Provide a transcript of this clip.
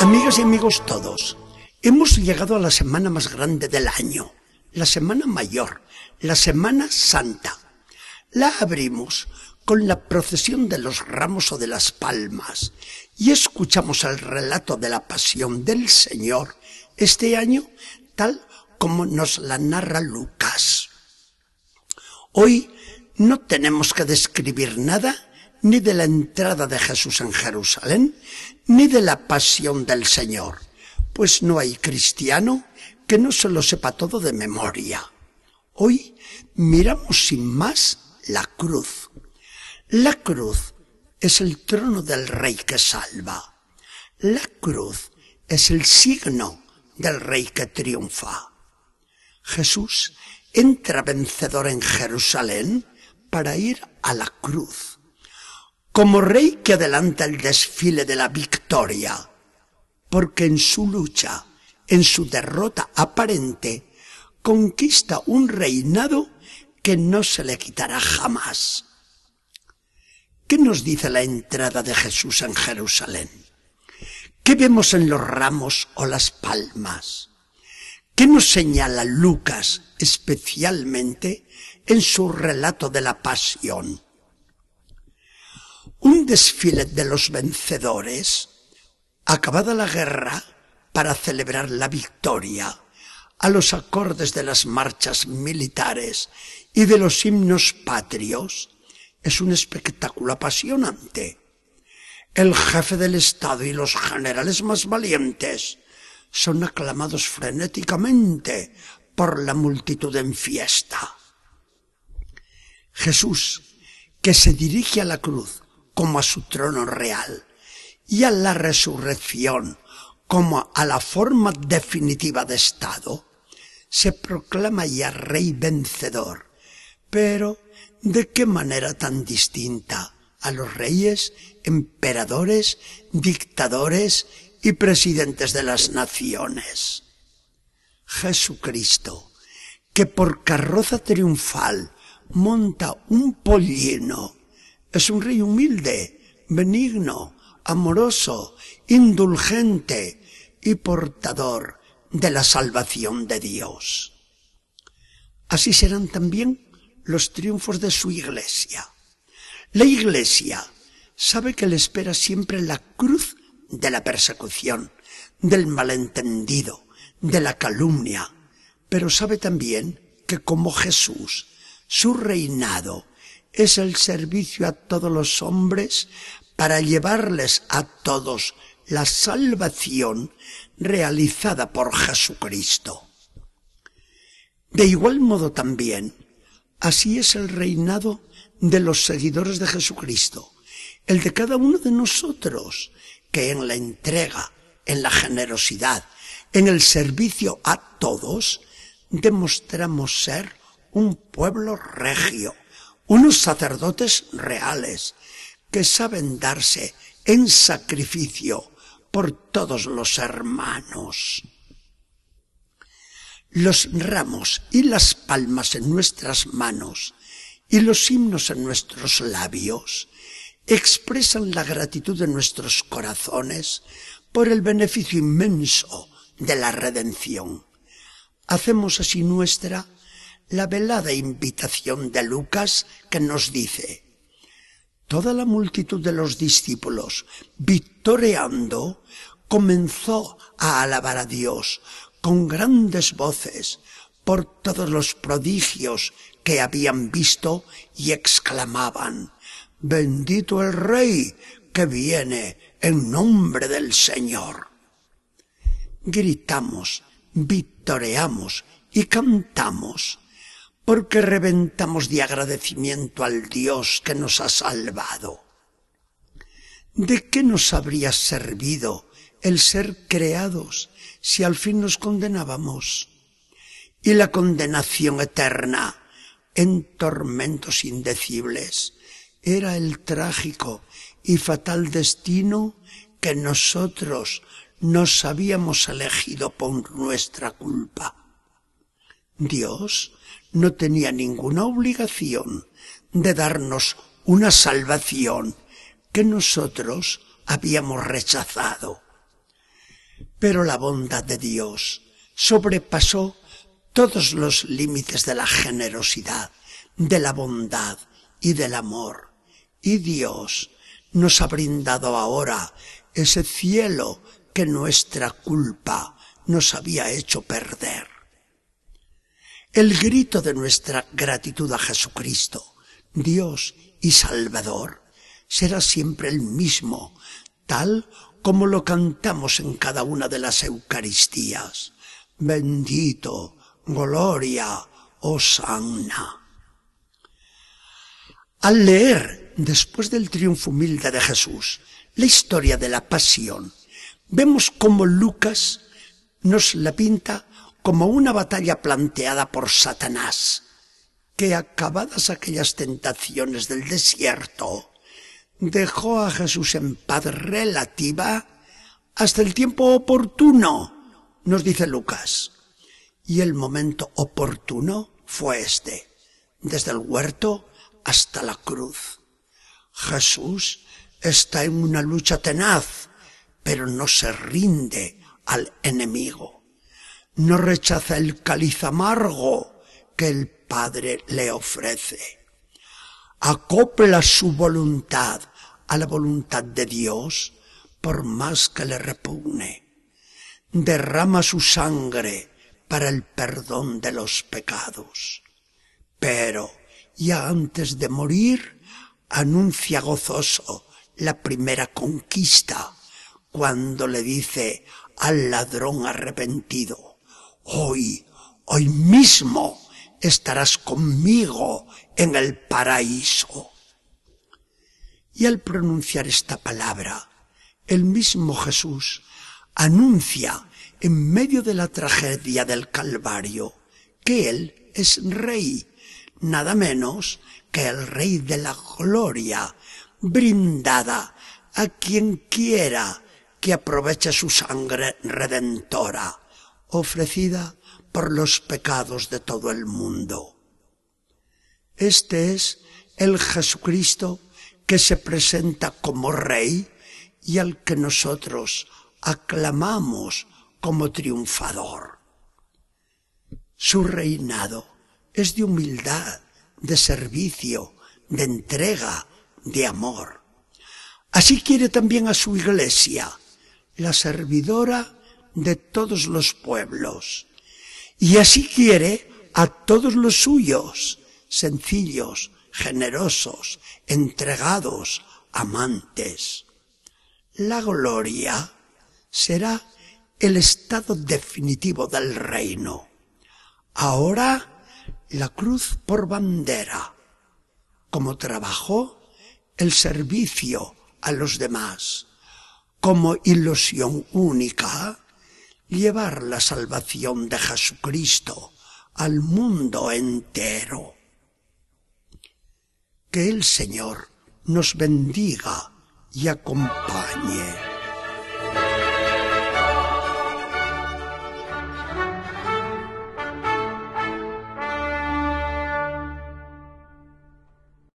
Amigas y amigos todos, hemos llegado a la semana más grande del año, la Semana Mayor, la Semana Santa. La abrimos con la procesión de los ramos o de las palmas y escuchamos el relato de la pasión del Señor este año tal como nos la narra Lucas. Hoy no tenemos que describir nada ni de la entrada de Jesús en Jerusalén, ni de la pasión del Señor, pues no hay cristiano que no se lo sepa todo de memoria. Hoy miramos sin más la cruz. La cruz es el trono del rey que salva. La cruz es el signo del rey que triunfa. Jesús entra vencedor en Jerusalén para ir a la cruz, como rey que adelanta el desfile de la victoria, porque en su lucha, en su derrota aparente, conquista un reinado que no se le quitará jamás. ¿Qué nos dice la entrada de Jesús en Jerusalén? ¿Qué vemos en los ramos o las palmas? ¿Qué nos señala Lucas especialmente en su relato de la pasión? Un desfile de los vencedores, acabada la guerra, para celebrar la victoria, a los acordes de las marchas militares y de los himnos patrios, es un espectáculo apasionante el jefe del Estado y los generales más valientes son aclamados frenéticamente por la multitud en fiesta. Jesús, que se dirige a la cruz como a su trono real y a la resurrección como a la forma definitiva de Estado, se proclama ya rey vencedor. Pero, ¿de qué manera tan distinta? a los reyes, emperadores, dictadores y presidentes de las naciones. Jesucristo, que por carroza triunfal monta un pollino, es un rey humilde, benigno, amoroso, indulgente y portador de la salvación de Dios. Así serán también los triunfos de su iglesia. La Iglesia sabe que le espera siempre la cruz de la persecución, del malentendido, de la calumnia, pero sabe también que como Jesús, su reinado es el servicio a todos los hombres para llevarles a todos la salvación realizada por Jesucristo. De igual modo también, así es el reinado de los seguidores de Jesucristo, el de cada uno de nosotros, que en la entrega, en la generosidad, en el servicio a todos, demostramos ser un pueblo regio, unos sacerdotes reales, que saben darse en sacrificio por todos los hermanos. Los ramos y las palmas en nuestras manos y los himnos en nuestros labios expresan la gratitud de nuestros corazones por el beneficio inmenso de la redención. Hacemos así nuestra la velada invitación de Lucas que nos dice, toda la multitud de los discípulos, victoreando, comenzó a alabar a Dios con grandes voces por todos los prodigios que habían visto y exclamaban, bendito el Rey que viene en nombre del Señor. Gritamos, victoreamos y cantamos, porque reventamos de agradecimiento al Dios que nos ha salvado. ¿De qué nos habría servido el ser creados si al fin nos condenábamos? Y la condenación eterna en tormentos indecibles. Era el trágico y fatal destino que nosotros nos habíamos elegido por nuestra culpa. Dios no tenía ninguna obligación de darnos una salvación que nosotros habíamos rechazado. Pero la bondad de Dios sobrepasó todos los límites de la generosidad, de la bondad y del amor. Y Dios nos ha brindado ahora ese cielo que nuestra culpa nos había hecho perder. El grito de nuestra gratitud a Jesucristo, Dios y Salvador, será siempre el mismo, tal como lo cantamos en cada una de las Eucaristías. Bendito, gloria, Hosanna. Al leer, después del triunfo humilde de Jesús, la historia de la pasión, vemos cómo Lucas nos la pinta como una batalla planteada por Satanás, que acabadas aquellas tentaciones del desierto, dejó a Jesús en paz relativa hasta el tiempo oportuno, nos dice Lucas. Y el momento oportuno fue este, desde el huerto hasta la cruz. Jesús está en una lucha tenaz, pero no se rinde al enemigo. No rechaza el cáliz amargo que el Padre le ofrece. Acopla su voluntad a la voluntad de Dios por más que le repugne. Derrama su sangre para el perdón de los pecados. Pero ya antes de morir, anuncia gozoso la primera conquista cuando le dice al ladrón arrepentido, hoy, hoy mismo estarás conmigo en el paraíso. Y al pronunciar esta palabra, el mismo Jesús anuncia en medio de la tragedia del Calvario que Él es rey, nada menos que el rey de la gloria, brindada a quien quiera que aproveche su sangre redentora, ofrecida por los pecados de todo el mundo. Este es el Jesucristo que se presenta como Rey y al que nosotros aclamamos como triunfador. Su reinado es de humildad, de servicio, de entrega, de amor. Así quiere también a su iglesia, la servidora de todos los pueblos. Y así quiere a todos los suyos, sencillos, generosos, entregados, amantes. La gloria será el estado definitivo del reino. Ahora la cruz por bandera, como trabajo el servicio a los demás, como ilusión única llevar la salvación de Jesucristo al mundo entero. Que el Señor nos bendiga y acompañe.